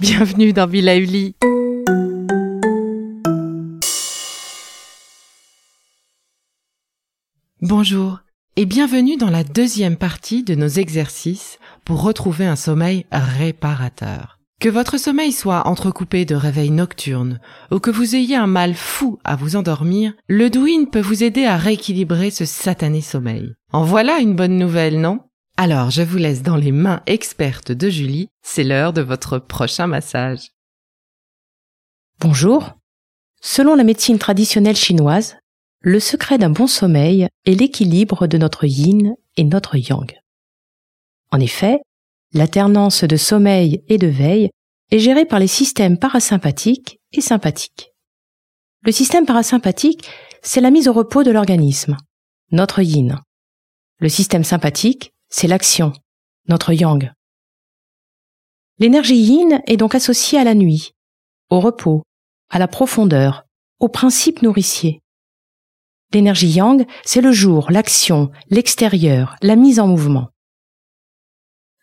Bienvenue dans Villa Uli. Bonjour et bienvenue dans la deuxième partie de nos exercices pour retrouver un sommeil réparateur. Que votre sommeil soit entrecoupé de réveils nocturnes ou que vous ayez un mal fou à vous endormir, le Douyin peut vous aider à rééquilibrer ce satané sommeil. En voilà une bonne nouvelle, non? Alors, je vous laisse dans les mains expertes de Julie. C'est l'heure de votre prochain massage. Bonjour. Selon la médecine traditionnelle chinoise, le secret d'un bon sommeil est l'équilibre de notre yin et notre yang. En effet, l'alternance de sommeil et de veille est gérée par les systèmes parasympathiques et sympathiques. Le système parasympathique, c'est la mise au repos de l'organisme, notre yin. Le système sympathique, c'est l'action, notre yang. L'énergie yin est donc associée à la nuit, au repos, à la profondeur, au principe nourricier. L'énergie yang, c'est le jour, l'action, l'extérieur, la mise en mouvement.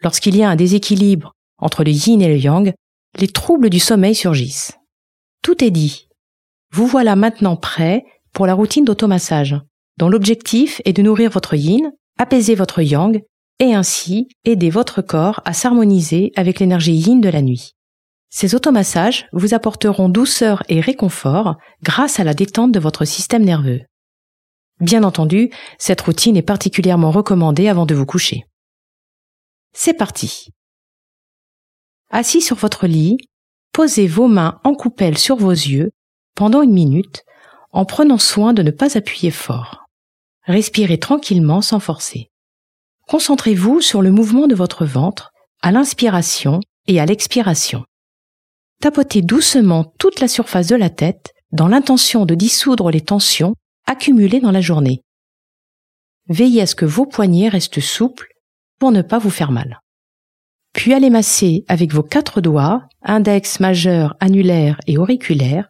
Lorsqu'il y a un déséquilibre entre le yin et le yang, les troubles du sommeil surgissent. Tout est dit. Vous voilà maintenant prêt pour la routine d'automassage, dont l'objectif est de nourrir votre yin, apaiser votre yang et ainsi aider votre corps à s'harmoniser avec l'énergie yin de la nuit. Ces automassages vous apporteront douceur et réconfort grâce à la détente de votre système nerveux. Bien entendu, cette routine est particulièrement recommandée avant de vous coucher. C'est parti. Assis sur votre lit, posez vos mains en coupelle sur vos yeux pendant une minute en prenant soin de ne pas appuyer fort. Respirez tranquillement sans forcer. Concentrez-vous sur le mouvement de votre ventre à l'inspiration et à l'expiration. Tapotez doucement toute la surface de la tête dans l'intention de dissoudre les tensions accumulées dans la journée. Veillez à ce que vos poignets restent souples pour ne pas vous faire mal. Puis allez masser avec vos quatre doigts, index, majeur, annulaire et auriculaire,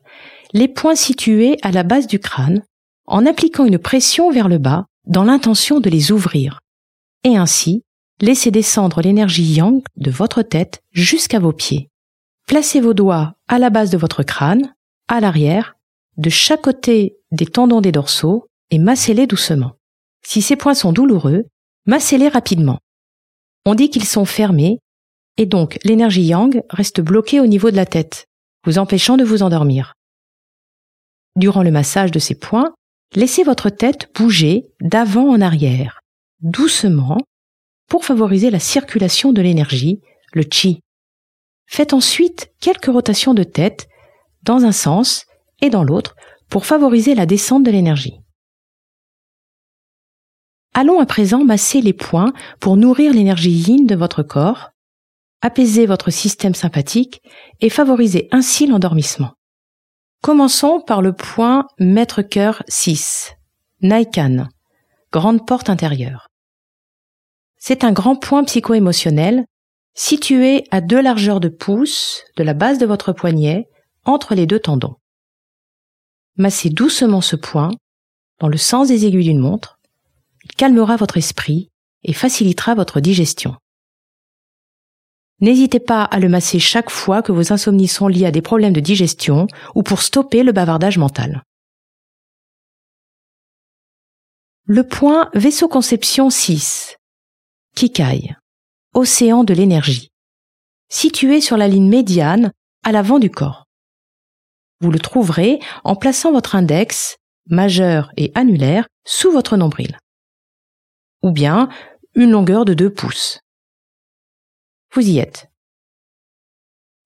les points situés à la base du crâne en appliquant une pression vers le bas dans l'intention de les ouvrir et ainsi laissez descendre l'énergie yang de votre tête jusqu'à vos pieds. Placez vos doigts à la base de votre crâne, à l'arrière, de chaque côté des tendons des dorsaux et massez-les doucement. Si ces points sont douloureux, massez-les rapidement. On dit qu'ils sont fermés et donc l'énergie yang reste bloquée au niveau de la tête, vous empêchant de vous endormir. Durant le massage de ces points, laissez votre tête bouger d'avant en arrière doucement pour favoriser la circulation de l'énergie, le chi. Faites ensuite quelques rotations de tête dans un sens et dans l'autre pour favoriser la descente de l'énergie. Allons à présent masser les points pour nourrir l'énergie yin de votre corps, apaiser votre système sympathique et favoriser ainsi l'endormissement. Commençons par le point maître cœur 6, Naikan, grande porte intérieure. C'est un grand point psycho-émotionnel situé à deux largeurs de pouce de la base de votre poignet entre les deux tendons. Massez doucement ce point dans le sens des aiguilles d'une montre. Il calmera votre esprit et facilitera votre digestion. N'hésitez pas à le masser chaque fois que vos insomnies sont liées à des problèmes de digestion ou pour stopper le bavardage mental. Le point vaisseau conception 6. Kikai. Océan de l'énergie. Situé sur la ligne médiane à l'avant du corps. Vous le trouverez en plaçant votre index, majeur et annulaire, sous votre nombril. Ou bien une longueur de 2 pouces. Vous y êtes.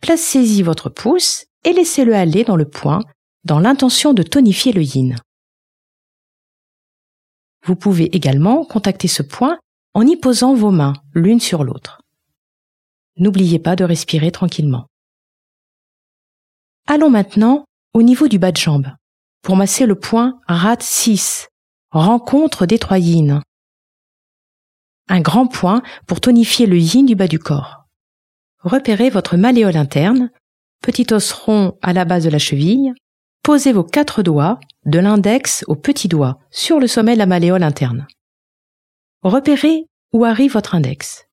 Placez-y votre pouce et laissez-le aller dans le point dans l'intention de tonifier le yin. Vous pouvez également contacter ce point en y posant vos mains l'une sur l'autre. N'oubliez pas de respirer tranquillement. Allons maintenant au niveau du bas de jambe pour masser le point RAT 6, rencontre des trois yin. Un grand point pour tonifier le yin du bas du corps. Repérez votre malléole interne, petit os rond à la base de la cheville, Posez vos quatre doigts, de l'index au petit doigt, sur le sommet de la malléole interne. Repérez où arrive votre index.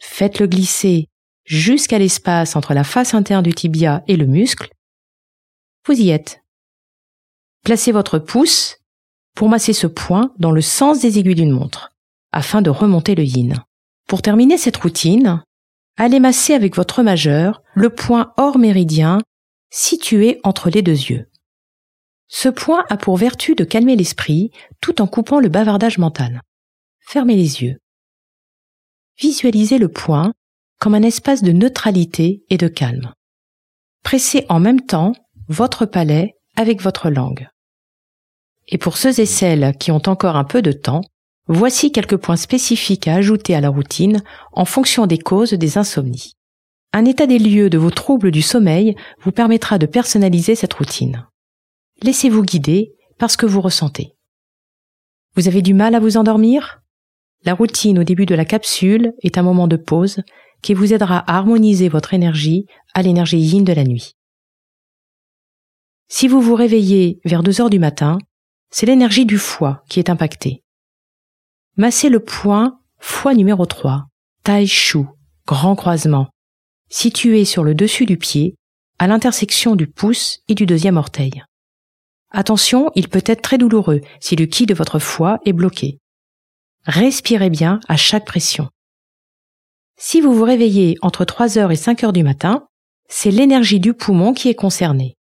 Faites-le glisser jusqu'à l'espace entre la face interne du tibia et le muscle. Vous y êtes. Placez votre pouce pour masser ce point dans le sens des aiguilles d'une montre, afin de remonter le yin. Pour terminer cette routine, allez masser avec votre majeur le point hors méridien situé entre les deux yeux. Ce point a pour vertu de calmer l'esprit tout en coupant le bavardage mental. Fermez les yeux. Visualisez le point comme un espace de neutralité et de calme. Pressez en même temps votre palais avec votre langue. Et pour ceux et celles qui ont encore un peu de temps, voici quelques points spécifiques à ajouter à la routine en fonction des causes des insomnies. Un état des lieux de vos troubles du sommeil vous permettra de personnaliser cette routine. Laissez-vous guider par ce que vous ressentez. Vous avez du mal à vous endormir? La routine au début de la capsule est un moment de pause qui vous aidera à harmoniser votre énergie à l'énergie yin de la nuit. Si vous vous réveillez vers 2 heures du matin, c'est l'énergie du foie qui est impactée. Massez le point foie numéro 3, Tai Shu, grand croisement, situé sur le dessus du pied, à l'intersection du pouce et du deuxième orteil. Attention, il peut être très douloureux si le qui de votre foie est bloqué. Respirez bien à chaque pression. Si vous vous réveillez entre 3 heures et 5 heures du matin, c'est l'énergie du poumon qui est concernée.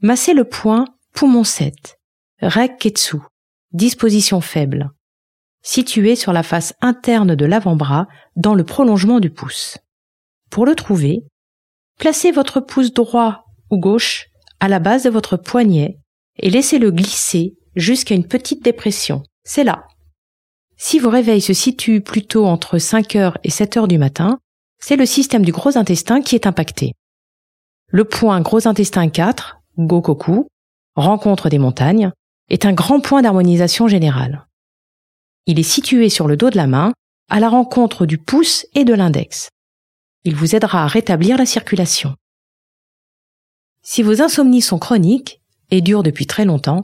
Massez le point poumon 7, Rekketsu, disposition faible, situé sur la face interne de l'avant-bras dans le prolongement du pouce. Pour le trouver, placez votre pouce droit ou gauche à la base de votre poignet et laissez-le glisser jusqu'à une petite dépression. C'est là. Si vos réveils se situent plutôt entre 5 heures et 7 heures du matin, c'est le système du gros intestin qui est impacté. Le point gros intestin 4, Gokoku, rencontre des montagnes, est un grand point d'harmonisation générale. Il est situé sur le dos de la main, à la rencontre du pouce et de l'index. Il vous aidera à rétablir la circulation. Si vos insomnies sont chroniques et durent depuis très longtemps,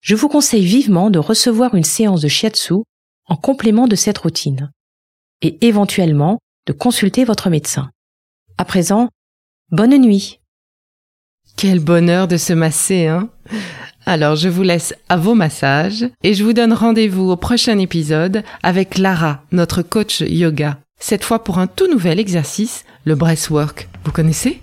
je vous conseille vivement de recevoir une séance de shiatsu en complément de cette routine et éventuellement de consulter votre médecin. À présent, bonne nuit. Quel bonheur de se masser, hein Alors je vous laisse à vos massages et je vous donne rendez-vous au prochain épisode avec Lara, notre coach yoga cette fois pour un tout nouvel exercice, le breathwork. Vous connaissez?